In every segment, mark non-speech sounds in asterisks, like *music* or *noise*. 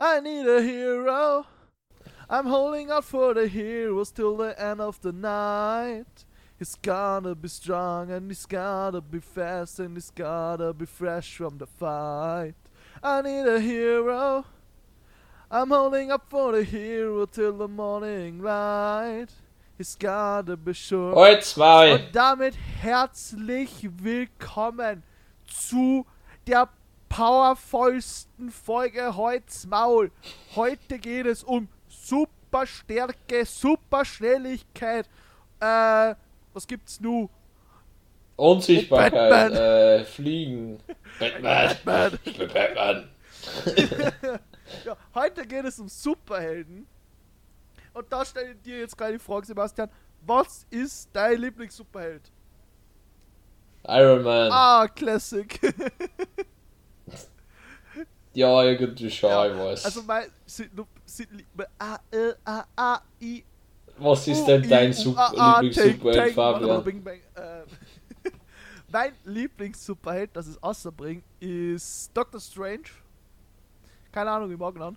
I need a hero. I'm holding out for the heroes till the end of the night. He's gotta be strong and he's gotta be fast and he's gotta be fresh from the fight. I need a hero. I'm holding up for the hero till the morning light. He's gotta be sure. Halt's Maul! Und damit herzlich willkommen zu der powervollsten Folge Holzmaul. Heute geht es um Superstärke, Superschnelligkeit. Äh, was gibt's nu? Unsichtbarkeit, Batman. äh, Fliegen. Batman. Batman. Ich bin Batman. *laughs* Ja, heute geht es um Superhelden. Und da stelle ich dir jetzt gleich die Frage, Sebastian. Was ist dein Lieblings-Superheld? Iron Man. Ah, Classic. *laughs* Ja, irgendwie schon, Ja, ich weiß. Also mein A, L, A, A, I, Was ist denn dein Lieblings-Superheld, Fabian? Äh, *laughs* Mein Lieblings-Superheld, das ist außerbringen, ist Doctor Strange. Keine Ahnung, wie morgen an.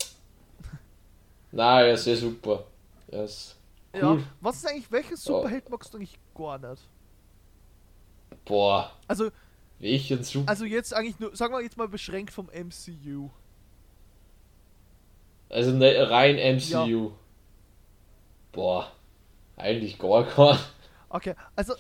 Nein, er ist sehr super. Er ist Ja. cool. Was ist eigentlich, welches Ja. Superheld magst du eigentlich gar nicht? Boah, Also, welchen Super... also jetzt eigentlich nur, sagen wir jetzt mal beschränkt vom MCU. Also ne, rein MCU. Boah, eigentlich gar kein. Okay, also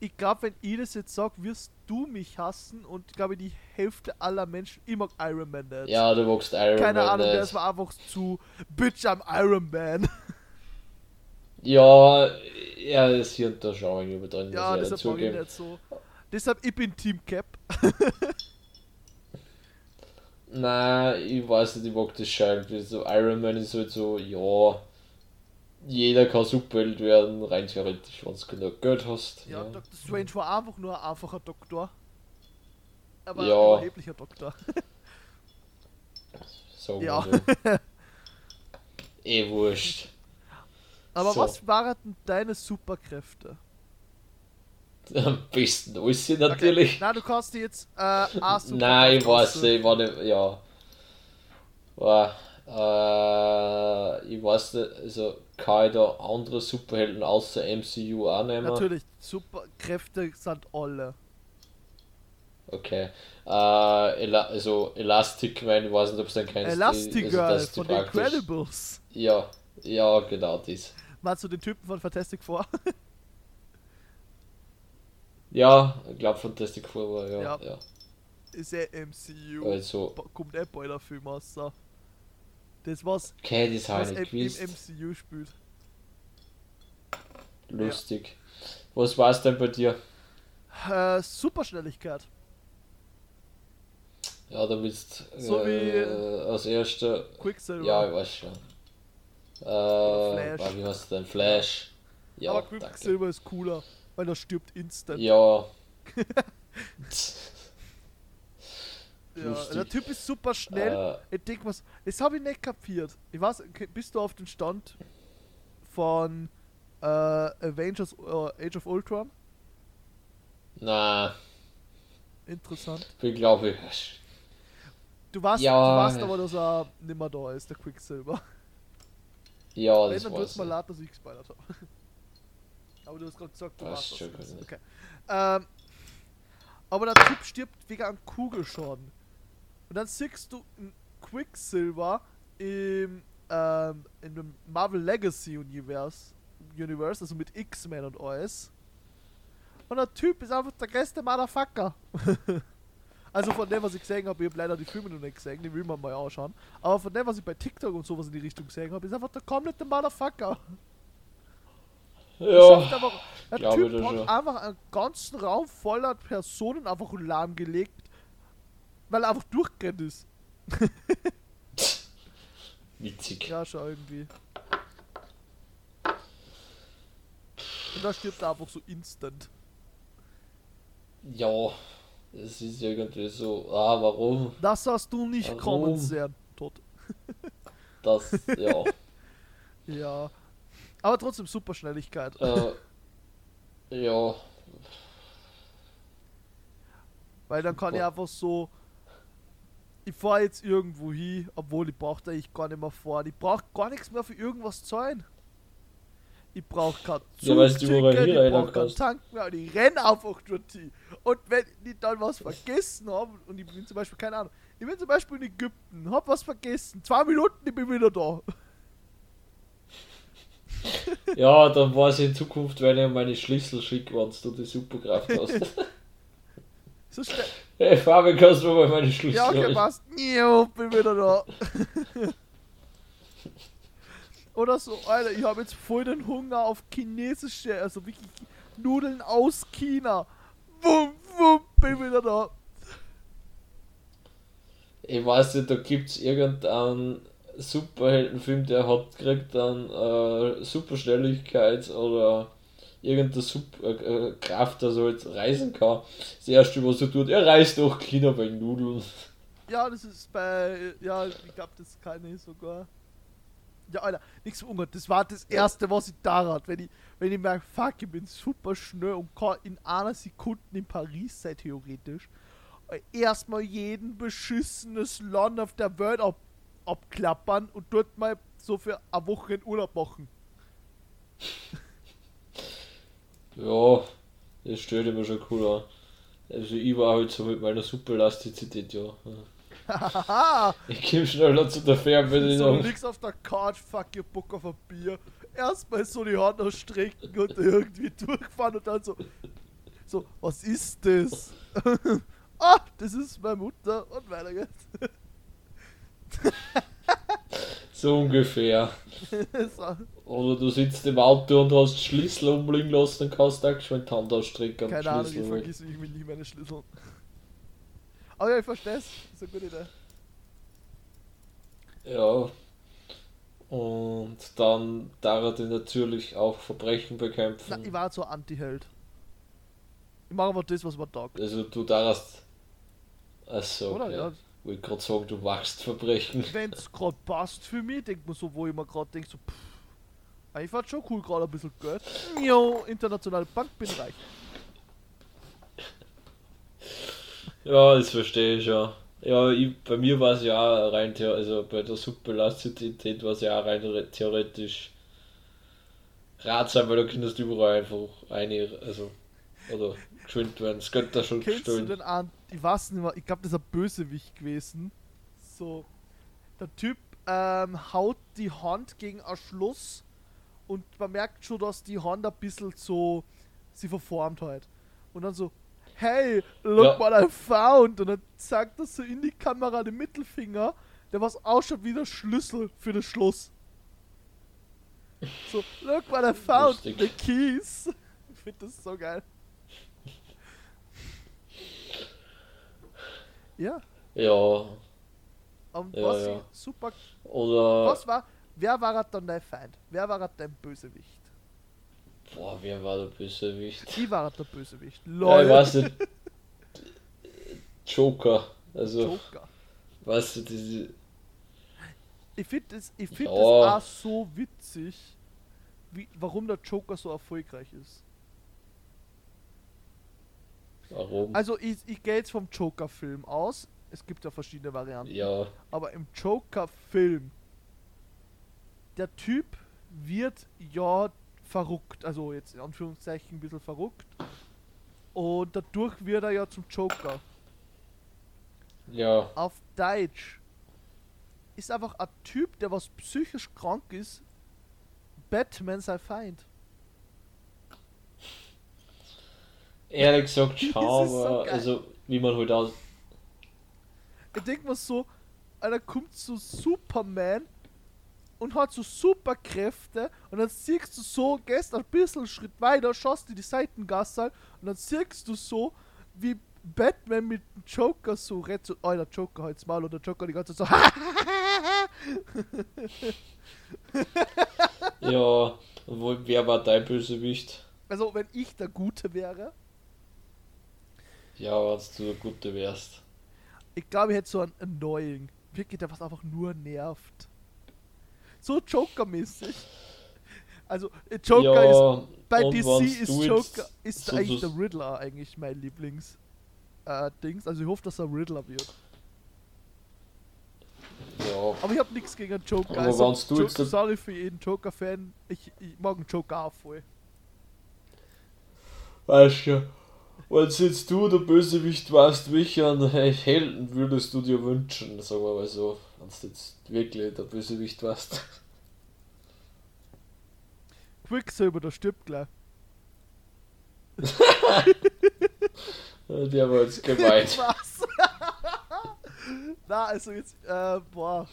ich glaube, wenn ich das jetzt sage, wirst du mich hassen und ich glaube, die Hälfte aller Menschen, ich mag Iron Man nicht. Ja, du magst Iron Keine Man Ahnung, nicht. der ist mir einfach zu Bitch, I'm Iron Man. Ja, er ist hier und da schon irgendwie drin, ja, ich deshalb mag ich nicht so. Deshalb, ich bin Team Cap. Nein, ich weiß nicht, ich mag das schon. So Iron Man ist halt so, ja, jeder kann Superheld werden, rein theoretisch, wenn du genug Geld hast. Ja, Dr. Strange war einfach nur ein einfacher Doktor. Aber ein Ja. überheblicher Doktor. Sagen Ja. so. *laughs* eh wurscht. Aber So. was waren denn deine Superkräfte? Am besten alles natürlich. Na, du kannst dir jetzt äh, Superkraft Nein, ich weiß aussuchen. nicht, ich war nicht, ja. War, äh, ich weiß nicht, also kann ich da andere Superhelden außer MCU auch nehmen? Natürlich, Superkräfte sind alle. Okay. Äh, also Elastic Man, ich weiß nicht, ob es den kennst. Elastigirl also, die von praktisch- Incredibles. Ja, ja, genau das. Meinst du den Typen von Fantastic Four? *laughs* Ja, ich glaube Fantastic Four war, ja. Ja. ja. ist ja MCU. Also, Kommt eh bald der Film aus. So. Das was, okay, das was im, im. MCU spielt. Lustig. Was war's denn bei dir? Äh, Superschnelligkeit. Ja, da willst So äh, wie- als erster. Quicksilver. Ja, ich weiß schon. Äh, Flash. ah, wie heißt denn? Flash. Ja, Aber danke. Quicksilver ist cooler, weil er stirbt instant. Ja. *laughs* Ja, der Typ ist super schnell. Äh, Ich denk was, das habe ich nicht kapiert. Ich weiß, bist du auf den Stand von äh, Avengers äh, Age of Ultron? na, Interessant. ich glaube ich. Du weißt, Ja. du weißt aber, dass er nimmer da ist, der Quicksilver. Ja, Wenn, das dann weiß tut's ich. leid, dass ich gespoilert habe. *laughs* Aber du hast gerade gesagt, du Das schon das. Okay. Ähm, aber der Typ stirbt wegen einem Kugelschaden. Und dann siehst du Quicksilver im, ähm, in dem Marvel Legacy Universe, Universe, also mit X-Men und alles. Und der Typ ist einfach der größte Motherfucker. *laughs* also von dem, was ich gesehen habe, ich habe leider die Filme noch nicht gesehen, die will man mal anschauen. Aber von dem, was ich bei TikTok und sowas in die Richtung gesehen habe, ist einfach der komplette Motherfucker. Ja, Schafft einfach, der Typ das hat schon. einfach einen ganzen Raum voller Personen einfach lahmgelegt, weil er einfach durchgerannt ist. *laughs* witzig. Ja, schon irgendwie. Und da stirbt er einfach so instant. Ja, es ist irgendwie so, ah, warum? Das hast du nicht Warum? kommen sehen. Tot. Das, ja. *laughs* Ja. Aber trotzdem super Schnelligkeit. äh, ja, Weil dann kann ich einfach so ich fahre jetzt irgendwo hin, obwohl ich brauche eigentlich gar nicht mehr fahren. Ich brauche gar nichts mehr für irgendwas zahlen. Ich brauche kein Ja, weißt du, hier ich brauche keinen. Tank mehr und ich renn einfach dort hin. Und wenn ich dann was vergessen habe, und ich bin zum Beispiel, keine Ahnung, ich bin zum Beispiel in Ägypten, hab was vergessen, zwei Minuten, ich bin wieder da. *laughs* Ja, dann weiß ich in Zukunft, wenn ich meine Schlüssel schicke, wenn du die Superkraft *laughs* hast. So schnell. hey Fabian, kannst du mal meine Schlüssel Ja, okay, passt. Jo, bin wieder da. *laughs* Oder so, Alter, ich habe jetzt voll den Hunger auf chinesische, also wirklich Nudeln aus China. Wum, wum, bin wieder da. Ich weiß nicht, da gibt es irgendeinen Superheldenfilm, der hat kriegt dann äh, Superschnelligkeit oder irgendeine Super äh, äh, Kraft, dass er halt reisen kann. Das erste, was er tut, er reist durch China bei Nudeln. Ja, das ist bei, ja, ich glaube, das kann ich sogar. Ja, Alter, nichts für Ungarn. Das war das erste, was ich da hat. Wenn ich, wenn ich merke, fuck, ich bin super schnell und kann in einer Sekunde in Paris sein, theoretisch. Äh, Erstmal jeden beschissenes Land auf der Welt ab, abklappern und dort mal so für eine Woche in Urlaub machen. Ja, das stellt mir schon cool an. Also ich war halt so mit meiner Superelastizität, ja. Ich geh schneller zu der so, du Fernbedienung. liegst auf der Couch, fuck, ihr Bock auf ein Bier. Erstmal so die Hand ausstrecken und irgendwie durchfahren und dann so. So, was ist das? *laughs* ah, das ist meine Mutter und weiter geht's. *laughs* So ungefähr. *laughs* Oder du sitzt im Auto und hast Schlüssel umliegen lassen und kannst auch schon die Hand ausstrecken keine Ahnung, ich vergiss ich will nie meine Schlüssel. Aber ja, ich versteh's. Das ist eine gute Idee. Ja. Und dann darf er natürlich auch Verbrechen bekämpfen. Na, ich war so Anti-Held. Ich mache aber das, was man taugt. Also du darfst. Achso, Oder? okay. Ja. Ich wollte gerade sagen, du machst Verbrechen. *laughs* Wenn's gerade passt für mich, denkt man so, wo ich mir gerade denke, so, pff, eigentlich war schon cool, gerade ein bisschen Geld. Jo, internationale Bank, bin reich. Ja, das verstehe ich ja. Ja, ich, bei mir war es ja auch rein, theo- also bei der Superelastizität war es ja auch rein re- theoretisch ratsam, weil da kannst du überall einfach eine, also, oder geschwind werden. Das könnte da schon Kennst du gestohlen. den an? Ich weiß nicht mehr, ich glaube, das ist ein Bösewicht gewesen. So, der Typ ähm, haut die Hand gegen ein Schloss und man merkt schon, dass die Hand ein bisschen so sie verformt halt. Und dann so, hey, look Ja. what I found. Und dann zeigt er so in die Kamera den Mittelfinger, der was ausschaut wie der Schlüssel für das Schloss. So, look what I found, Lustig. the keys. *laughs* Ich finde das so geil. Ja, Ja, und Ja, was ja. ich super. oder. Was war. Wer war dann dein Feind? Wer war dein Bösewicht? Boah, wer war der Bösewicht? Wie war der Bösewicht? Ja, Lol. ich weiß nicht. *laughs* Joker. Also, Joker. weißt du, diese. Ich finde das, ich find Ja. das auch so witzig, wie, warum der Joker so erfolgreich ist. Warum? Also ich, ich gehe jetzt vom Joker-Film aus. Es gibt ja verschiedene Varianten. Ja, Aber im Joker-Film, der Typ wird ja verrückt. Also jetzt in Anführungszeichen ein bisschen verrückt. Und dadurch wird er ja zum Joker. ja, Auf Deutsch ist einfach ein Typ, der was psychisch krank ist, Batman sein Feind. Ehrlich gesagt, *laughs* schau, so also, wie man halt aus. Ich denke mir so, einer kommt so Superman und hat so Superkräfte und dann siehst du so, gehst ein bisschen einen Schritt weiter, schaust dir die Seitengasse an und dann siehst du so, wie Batman mit dem Joker so so, oh, der Joker halt's mal und der Joker die ganze Zeit so, *laughs* Ja, und wo, wer war dein Bösewicht? also wenn ich der Gute wäre, Ja, wenn du der Gute wärst. ich glaube, ich hätte so einen Annoying, wirklich, der was einfach nur nervt. So Joker-mäßig. Also, äh, Joker ist ja, Bei und DC ist Joker, ist so eigentlich der Riddler eigentlich mein Lieblings äh, Dings. Also ich hoffe, dass er Riddler wird. Ja. Aber ich hab nichts gegen einen Joker. Aber also, du Jo- jetzt sorry für jeden Joker-Fan. Ich, ich mag einen Joker auch voll. Weißt du, wenn jetzt du der Bösewicht warst, welchen Helden würdest du dir wünschen? Sagen wir mal so. Wenn du jetzt wirklich der Bösewicht warst. Quicksilver, der stirbt gleich. *laughs* Der war jetzt gemeint. *laughs* Was? *laughs* Na, also jetzt, äh, boah.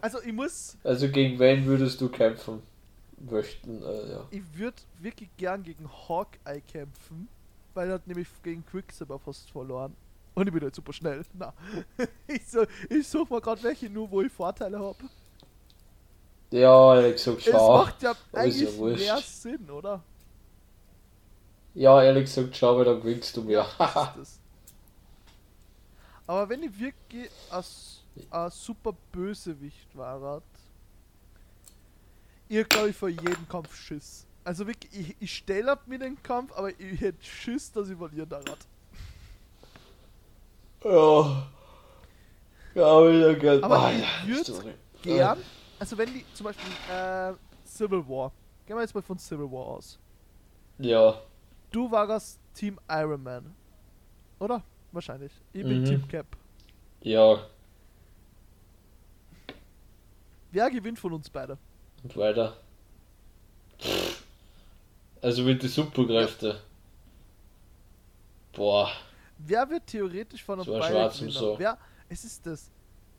Also ich muss, Also gegen wen würdest du kämpfen möchten? Äh, ja. ich würde wirklich gern gegen Hawkeye kämpfen, weil er hat nämlich gegen Quicksilver fast verloren. Und ich bin halt super schnell. Na, *laughs* ich, so, ich suche mal gerade welche nur, wo ich Vorteile habe. Ja, ehrlich gesagt, Es schau. macht ja ja eigentlich wurscht. mehr Sinn, oder? Ja, ehrlich gesagt, schau, weil dann gewinnst du mehr. *laughs* Das. Aber wenn ich wirklich als, als super Bösewicht war, ihr glaube ich vor jedem Kampf Schiss. Also wirklich, ich, ich stelle ab mir den Kampf, aber ich hätte Schiss, dass ich verlieren daran. ja. Ja, wieder gern. Aber Ah, ich ja, würd sorry. Gern, also wenn die zum Beispiel äh, Civil War, gehen wir jetzt mal von Civil War aus. Ja, Du warst Team Iron Man, oder? Wahrscheinlich. Ich bin Mhm. Team Cap. ja. Wer gewinnt von uns beide? Und weiter. Also mit den Superkräfte. Boah. Wer wird theoretisch von uns beiden so. Wer? Es ist das.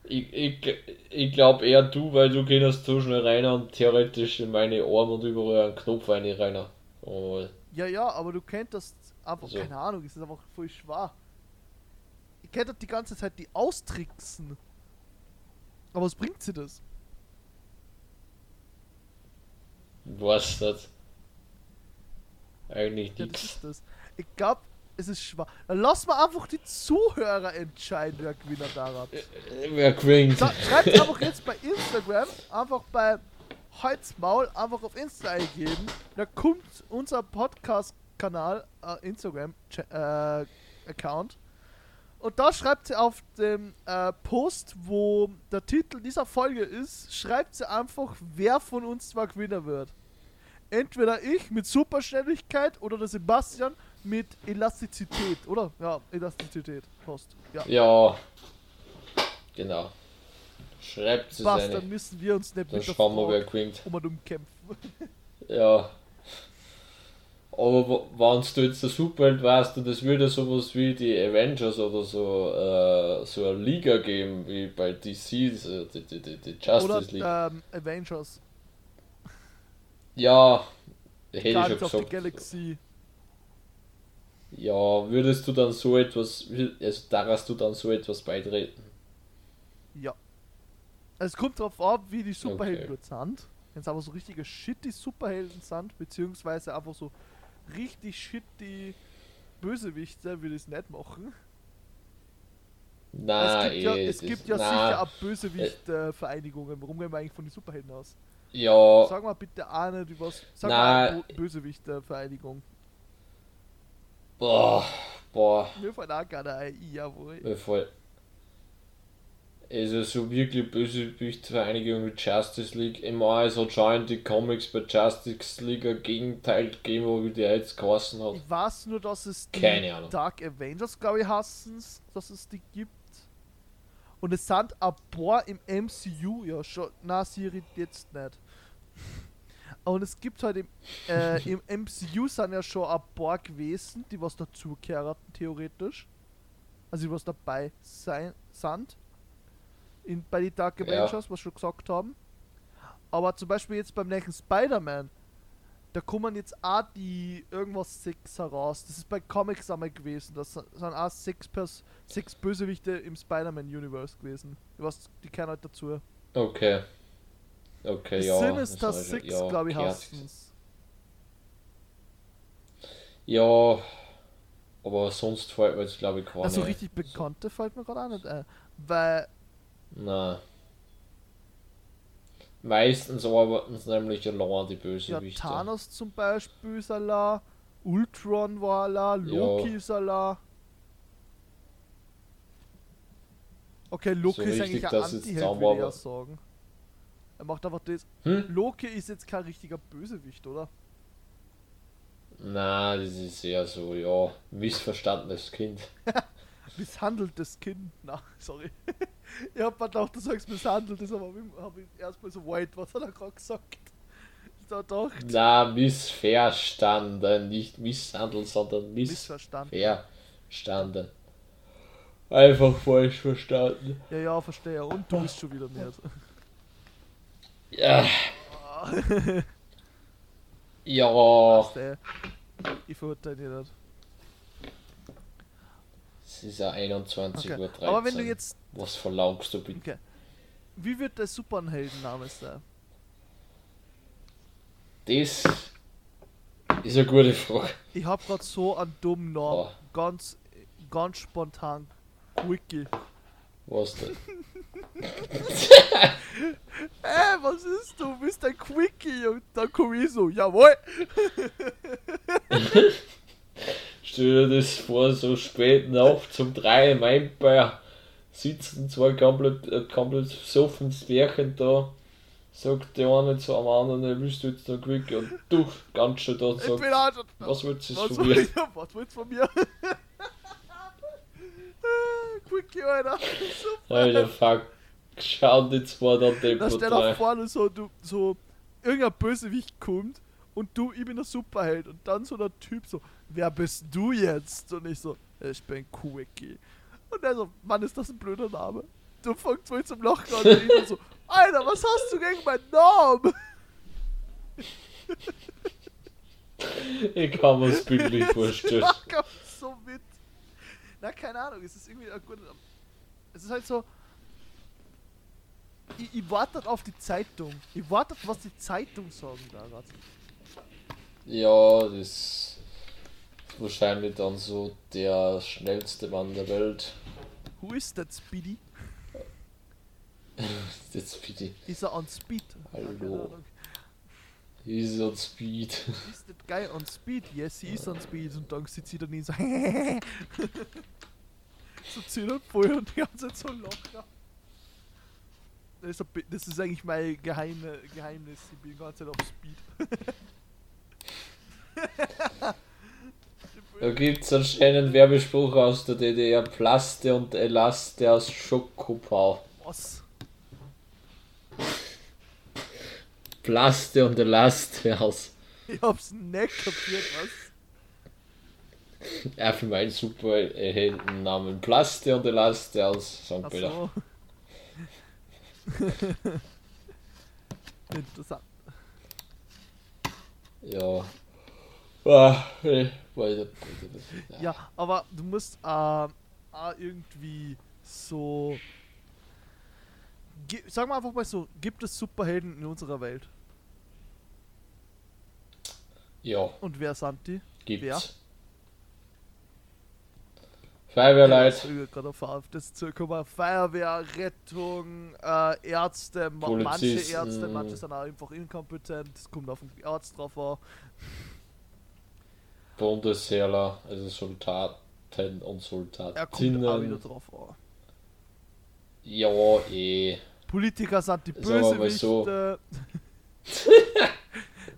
Ich, ich, ich glaube eher du, weil du gehst so schnell rein und theoretisch in meine Arme und überall einen Knopf rein rein. Oh, Ja, ja, aber du könntest einfach, So. keine Ahnung, es ist einfach voll schwer. Ich könnte die ganze Zeit die austricksen. Aber was bringt sie das? Was das? Eigentlich Ja, das nichts. ist das. Ich glaube, es ist schwer. Dann lass mal einfach die Zuhörer entscheiden, wer Gewinner daran. Wer gewinnt? So, schreibt einfach jetzt bei Instagram, einfach bei Holzmaul, einfach auf Insta eingeben. Da kommt unser Podcast-Kanal, äh, Instagram-Account. Und da schreibt sie auf dem äh, Post, wo der Titel dieser Folge ist, schreibt sie einfach, wer von uns zwar Gewinner wird. Entweder ich mit Superschnelligkeit oder der Sebastian mit Elastizität, oder? Ja, Elastizität. Post. Ja. Ja. Genau. Schreibt es Passt, eine. dann müssen wir uns nicht Dann mit schauen wir, wer gewinnt. um und um kämpfen. Ja. Aber wenn du jetzt der Superheld warst und es würde sowas wie die Avengers oder so, äh, so eine Liga geben, wie bei DC, so die, die, die, die Justice Oder League. ähm, Avengers, Ja, hätte ich schon Guardians of the gesagt. Galaxy. Ja, würdest du dann so etwas, also darfst du dann so etwas beitreten? Ja. Es kommt darauf ab, wie die Superhelden Okay. dort sind. Wenn es aber so richtige shitty Superhelden sind, beziehungsweise einfach so richtig shitty Bösewichte, würde ich es nicht machen. Nein, es gibt ja, eh, es gibt ja nein. sicher auch Bösewicht-Vereinigungen. Warum gehen wir eigentlich von den Superhelden aus? Ja, Sag mal bitte auch nicht über Sag Nein. mal Bo- Bösewicht-Vereinigung. boah, boah, Mir fällt auch gerade ein, jawohl. mir voll. Also so wirklich Bösewicht-Vereinigung mit Justice League. Ich meine, es hat schon in die Comics bei Justice League ein Gegenteil gegeben, wo wie der jetzt geheißen hat. Ich weiß nur, dass es die Keine Ahnung. Dark Avengers, glaube ich, hassen dass es die gibt. Und es sind ein paar im MCU, ja schon. Na, Siri jetzt nicht. Und es gibt halt im, äh, im *laughs* MCU sind ja schon ein paar gewesen, die was dazugehören, theoretisch. Also die was dabei sein, sind. In, bei den Dark Ja. Avengers, was wir schon gesagt haben. Aber zum Beispiel jetzt beim nächsten Spider-Man, da kommen jetzt auch die irgendwas sechs heraus. Das ist bei Comics einmal gewesen. Das sind auch sechs, Pers sechs Bösewichte im Spider-Man-Universe gewesen. Die, was, die kennen halt dazu. Okay. Okay, Die ja. Sinister das Six, ja, glaube ich, hassen's. Ja, aber sonst fällt mir jetzt glaube ich keine. Also richtig bekannte fällt mir gerade auch nicht ein. Weil, Nein. Meistens arbeiten es nämlich allein die ja, Bösewichte. Thanos zum Beispiel ist Allah, Ultron war Allah, Loki Ja. ist Allah. Okay, Loki So ist richtig, eigentlich ein Anti-Held, zusammen würde ich ja sagen. Er macht einfach das. Hm? Loki ist jetzt kein richtiger Bösewicht, oder? Na, das ist eher so, ja, missverstandenes Kind. *laughs* Misshandeltes Kind. Na, sorry. *laughs* ich hab mir gedacht, du sagst misshandeltes, aber hab ich erstmal so weit, was hat er gerade gesagt? Ich da gedacht, Na, missverstanden, nicht misshandelt, sondern missverstanden. missverstanden. Einfach falsch verstanden. Ja, ja, verstehe. Und du bist schon wieder nicht. Ja, *laughs* ja, Verstehe. Ich verurteile dich nicht. es ist ja 21 Okay. Uhr 13. Aber wenn du jetzt. Was verlangst du bitte? Okay. Wie wird der Superhelden-Name sein? Das ist eine gute Frage. Ich hab grad so einen dummen Namen. Oh. Ganz, ganz spontan. Quickie. Was denn? *laughs* Äh, was ist du? Bist ein Quickie? Und dann komm ich so, jawohl. *laughs* Stell dir das vor, so spät Nacht zum 3 im Empire sitzen zwei komplett, äh, komplett besoffen Pärchen da. Sagt der eine zu am anderen, "Ey, willst du jetzt noch quick? Und du, ganz schön da und sagt, was willst du von mir? was willst du von mir? Quickie, Alter. Super. Alter, fuck. Schau die zwei da steht da rein. vorne so, du, so, irgendein Bösewicht kommt und du, ich bin der Superheld und dann so der Typ so, wer bist du jetzt? Und ich so, ich bin Quickie. Und er so, Mann, ist das ein blöder Name? Du fängst wohl zum Lachen an und ich so, Alter, was hast du gegen meinen Namen? Ich kann mir's *laughs* bildlich vorstellen. Mach auch so mit. Na, keine Ahnung, es ist irgendwie ein guter. Es ist halt so. Ich, ich warte auf die Zeitung. Ich warte, was die Zeitung sagen da grad. Ja, das ist wahrscheinlich dann so der schnellste Mann der Welt. Who is that Speedy? Jetzt bitte. Ist er on Speed? Hallo. Ahnung. He's on speed. *laughs* Ist that guy on Speed? Yes, he is on Speed. Und dann sitzt sie daneben so. *laughs* so ziemlich voll und die ganze Zeit so locker. Das ist, das ist eigentlich mein geheime Geheimnis. Ich bin die ganze Zeit auf Speed. *laughs* Da gibt's anscheinend Werbespruch aus der DDR. Plaste und Elaste aus Schokopau. Was? Plaste und Elaste aus. Ich hab's nicht kapiert, was? Einfach mein super äh, Namen. Plaste und Elaste aus St. Peter. so. *laughs* Interessant. Ja. Ah, äh, weiter. Ja, aber du musst ähm, auch irgendwie so. Gi- Sag mal einfach mal so: Gibt es Superhelden in unserer Welt? Ja, Und wer sind die? gibt's. Wer? Feuerwehrleut, Ich will gerade auf das. Feuerwehr, Rettung, äh, Ärzte, ma manche Polizisten. Ärzte, manche sind auch einfach inkompetent. Es kommt auf den Arzt drauf an. Bundesheerler, also Soldaten und Er kommt Soldatinnen. drauf an. Ja, eh. Politiker sind *laughs* die *laughs* Bösewichte. so.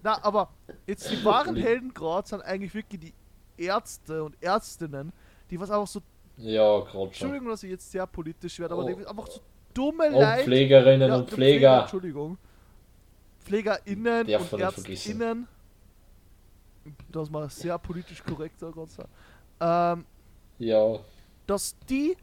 Na, aber jetzt die wahren Helden gerade sind eigentlich wirklich die Ärzte und Ärztinnen, die was einfach so, Ja, gerade schon. Entschuldigung, dass ich jetzt sehr politisch werde, aber Oh. die einfach so dumme Und Leute. Pflegerinnen Ja, und der Pfleger. Entschuldigung. PflegerInnen und nicht vergessen. Das mal sehr politisch korrekt da gerade sagen. Ähm, Ja, dass die,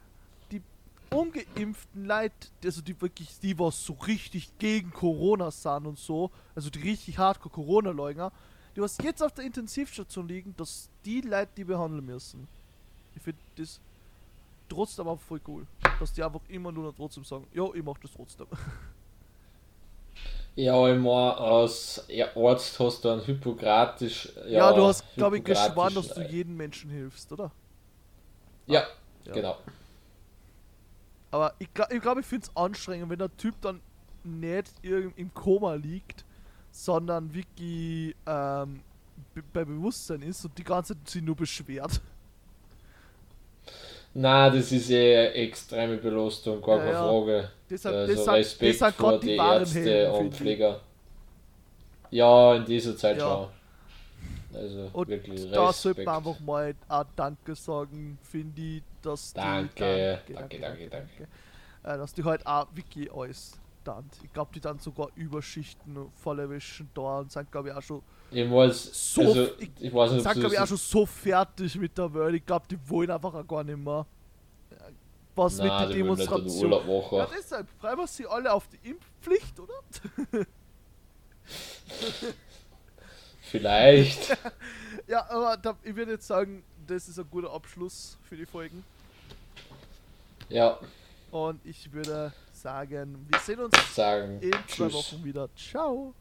die ungeimpften Leute, also die wirklich, die was so richtig gegen Corona sind und so, also die richtig hardcore Corona-Leugner, die was jetzt auf der Intensivstation liegen, dass die Leute die behandeln müssen. Ich finde das trotzdem aber voll cool. Dass die einfach immer nur noch trotzdem sagen, ja, ich mach das trotzdem. *laughs* ja, meine, als Arzt hast du einen Hippokratisch. Ja, Ja, du hast, glaube ich, geschworen, dass du jedem Menschen hilfst, oder? Ja, Ja. genau. Aber ich glaube, ich, glaub, ich finde es anstrengend, wenn der Typ dann nicht irgend im Koma liegt, sondern wirklich ähm, be- bei Bewusstsein ist und die ganze Zeit sich nur beschwert. Na, das ist eh extreme Belastung, gar keine ja. Frage. Deshalb, Also deshalb, Respekt deshalb vor die die Ärzte Helden, und ich. Pfleger. Ja, in dieser Zeit Ja. schon. Also Und wirklich da sollte Respekt. man einfach mal auch Danke sagen, finde ich, dass die. Danke, danke, danke, Äh, dass die halt auch wirklich alles dann. Ich glaube, die dann sogar Überschichten voll erwischen da und sind, glaube ich, auch schon. Ich weiß, So also, f- ich weiß nicht, Sind, glaube ich, auch schon so fertig mit der Welt. Ich glaube, die wollen einfach auch gar nicht mehr. Was Nein, mit der Demonstration. Ja, machen. deshalb freuen wir sie alle auf die Impfpflicht, oder? *laughs* Vielleicht. *laughs* Ja, aber da, ich würde jetzt sagen, das ist ein guter Abschluss für die Folgen. ja, Und ich würde sagen, wir sehen uns sagen. in zwei Tschüss. Wochen wieder. Ciao.